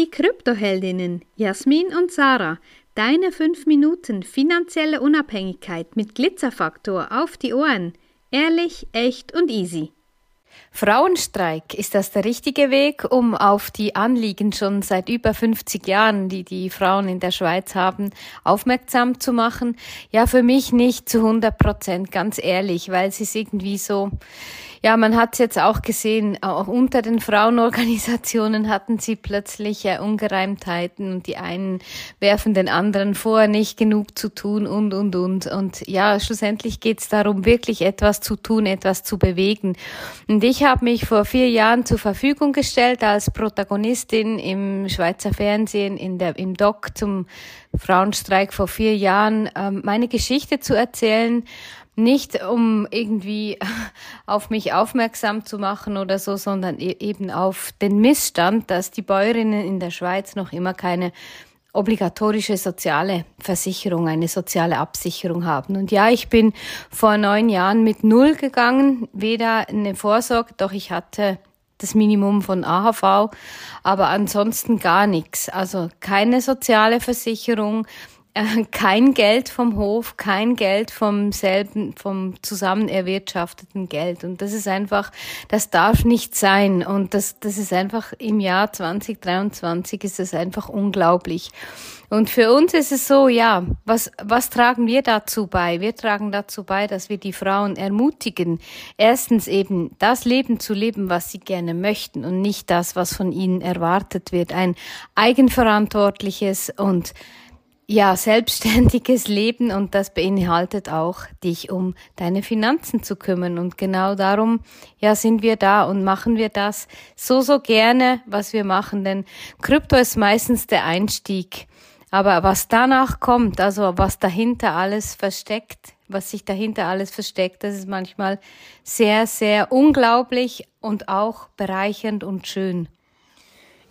die Kryptoheldinnen Jasmin und Sarah. Deine 5 Minuten finanzielle Unabhängigkeit mit Glitzerfaktor auf die Ohren. Ehrlich, echt und easy. Frauenstreik, ist das der richtige Weg, um auf die Anliegen schon seit über 50 Jahren, die die Frauen in der Schweiz haben, aufmerksam zu machen? Ja, für mich nicht zu 100 Prozent, ganz ehrlich, weil es ist irgendwie so, ja, man hat es jetzt auch gesehen, auch unter den Frauenorganisationen hatten sie plötzlich äh, Ungereimtheiten und die einen werfen den anderen vor, nicht genug zu tun und, und, und. Und ja, schlussendlich geht es darum, wirklich etwas zu tun, etwas zu bewegen. Und ich habe mich vor vier Jahren zur Verfügung gestellt als Protagonistin im Schweizer Fernsehen, in der, im Doc zum Frauenstreik vor vier Jahren, ähm, meine Geschichte zu erzählen nicht um irgendwie auf mich aufmerksam zu machen oder so, sondern e-, eben auf den Missstand, dass die Bäuerinnen in der Schweiz noch immer keine obligatorische soziale Versicherung, eine soziale Absicherung haben. Und ja, ich bin vor neun Jahren mit Null gegangen, weder eine Vorsorge, doch ich hatte das Minimum von AHV, aber ansonsten gar nichts. Also keine soziale Versicherung, äh, kein Geld vom Hof, kein Geld vom selben, vom zusammen erwirtschafteten Geld. Und das ist einfach, das darf nicht sein. Und das, das ist einfach im Jahr 2023 ist das einfach unglaublich. Und für uns ist es so, ja, was, was tragen wir dazu bei? Wir tragen dazu bei, dass wir die Frauen ermutigen, erstens eben das Leben zu leben, was sie gerne möchten und nicht das, was von ihnen erwartet wird. Ein eigenverantwortliches und ja, selbstständiges Leben und das beinhaltet auch, dich um deine Finanzen zu kümmern. Und genau darum, ja, sind wir da und machen wir das so, so gerne, was wir machen, denn Krypto ist meistens der Einstieg. Aber was danach kommt, also was dahinter alles versteckt, was sich dahinter alles versteckt, das ist manchmal sehr, sehr unglaublich und auch bereichernd und schön.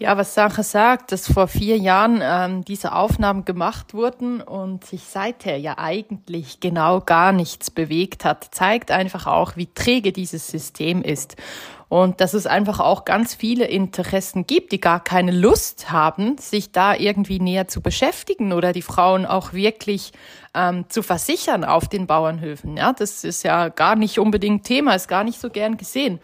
Ja, was Sache sagt, dass vor vier Jahren ähm, diese Aufnahmen gemacht wurden und sich seither ja eigentlich genau gar nichts bewegt hat, zeigt einfach auch, wie träge dieses System ist. Und dass es einfach auch ganz viele Interessen gibt, die gar keine Lust haben, sich da irgendwie näher zu beschäftigen oder die Frauen auch wirklich ähm, zu versichern auf den Bauernhöfen. Ja, das ist ja gar nicht unbedingt Thema, ist gar nicht so gern gesehen.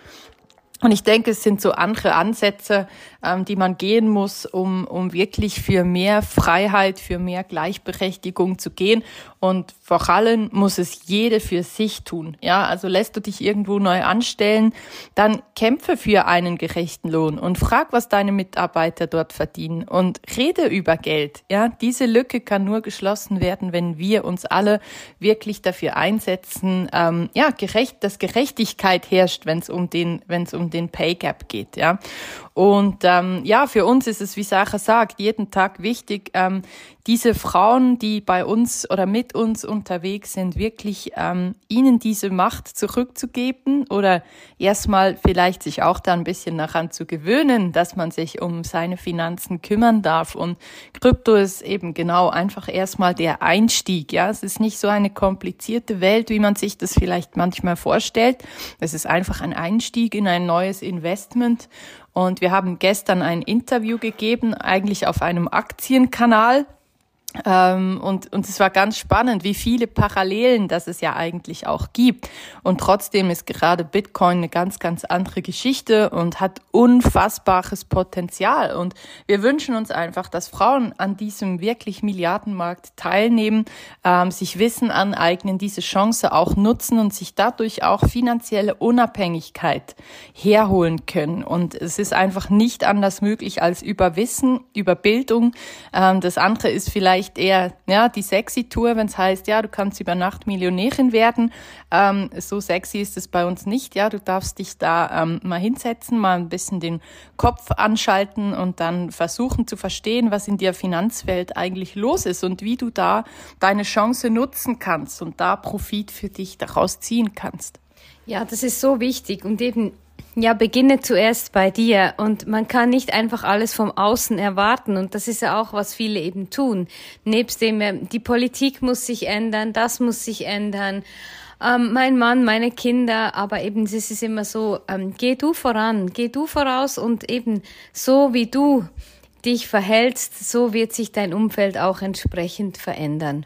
Und ich denke, es sind so andere Ansätze, ähm, die man gehen muss, um, um wirklich für mehr Freiheit, für mehr Gleichberechtigung zu gehen. Und vor allem muss es jede für sich tun. Ja, also lässt du dich irgendwo neu anstellen, dann kämpfe für einen gerechten Lohn und frag, was deine Mitarbeiter dort verdienen und rede über Geld. Ja, diese Lücke kann nur geschlossen werden, wenn wir uns alle wirklich dafür einsetzen, ähm, ja, gerecht, dass Gerechtigkeit herrscht, wenn es um den, wenn es um den Pay Gap geht. Ja, und ähm, ja, für uns ist es, wie Sacha sagt, jeden Tag wichtig, ähm, diese Frauen, die bei uns oder mit uns unterwegs sind, wirklich ähm, ihnen diese Macht zurückzugeben oder erstmal vielleicht sich auch da ein bisschen daran zu gewöhnen, dass man sich um seine Finanzen kümmern darf. Und Krypto ist eben genau einfach erstmal der Einstieg. Ja, es ist nicht so eine komplizierte Welt, wie man sich das vielleicht manchmal vorstellt. Es ist einfach ein Einstieg in ein neues Investment. Und wir haben gestern ein Interview gegeben, eigentlich auf einem Aktienkanal ähm, und, und es war ganz spannend, wie viele Parallelen das es ja eigentlich auch gibt. Und trotzdem ist gerade Bitcoin eine ganz, ganz andere Geschichte und hat unfassbares Potenzial. Und wir wünschen uns einfach, dass Frauen an diesem wirklich Milliardenmarkt teilnehmen, ähm, sich Wissen aneignen, diese Chance auch nutzen und sich dadurch auch finanzielle Unabhängigkeit herholen können. Und es ist einfach nicht anders möglich als über Wissen, über Bildung. Ähm, das andere ist vielleicht vielleicht eher ja, die sexy Tour, wenn es heißt, ja, du kannst über Nacht Millionärin werden. Ähm, so sexy ist es bei uns nicht. Ja, du darfst dich da ähm, mal hinsetzen, mal ein bisschen den Kopf anschalten und dann versuchen zu verstehen, was in der Finanzwelt eigentlich los ist und wie du da deine Chance nutzen kannst und da Profit für dich daraus ziehen kannst. Ja, das ist so wichtig und eben ja, beginne zuerst bei dir und man kann nicht einfach alles vom Außen erwarten und das ist ja auch, was viele eben tun. Nebst dem, die Politik muss sich ändern, das muss sich ändern, ähm, mein Mann, meine Kinder, aber eben es ist immer so, ähm, geh du voran, geh du voraus und eben so wie du dich verhältst, so wird sich dein Umfeld auch entsprechend verändern.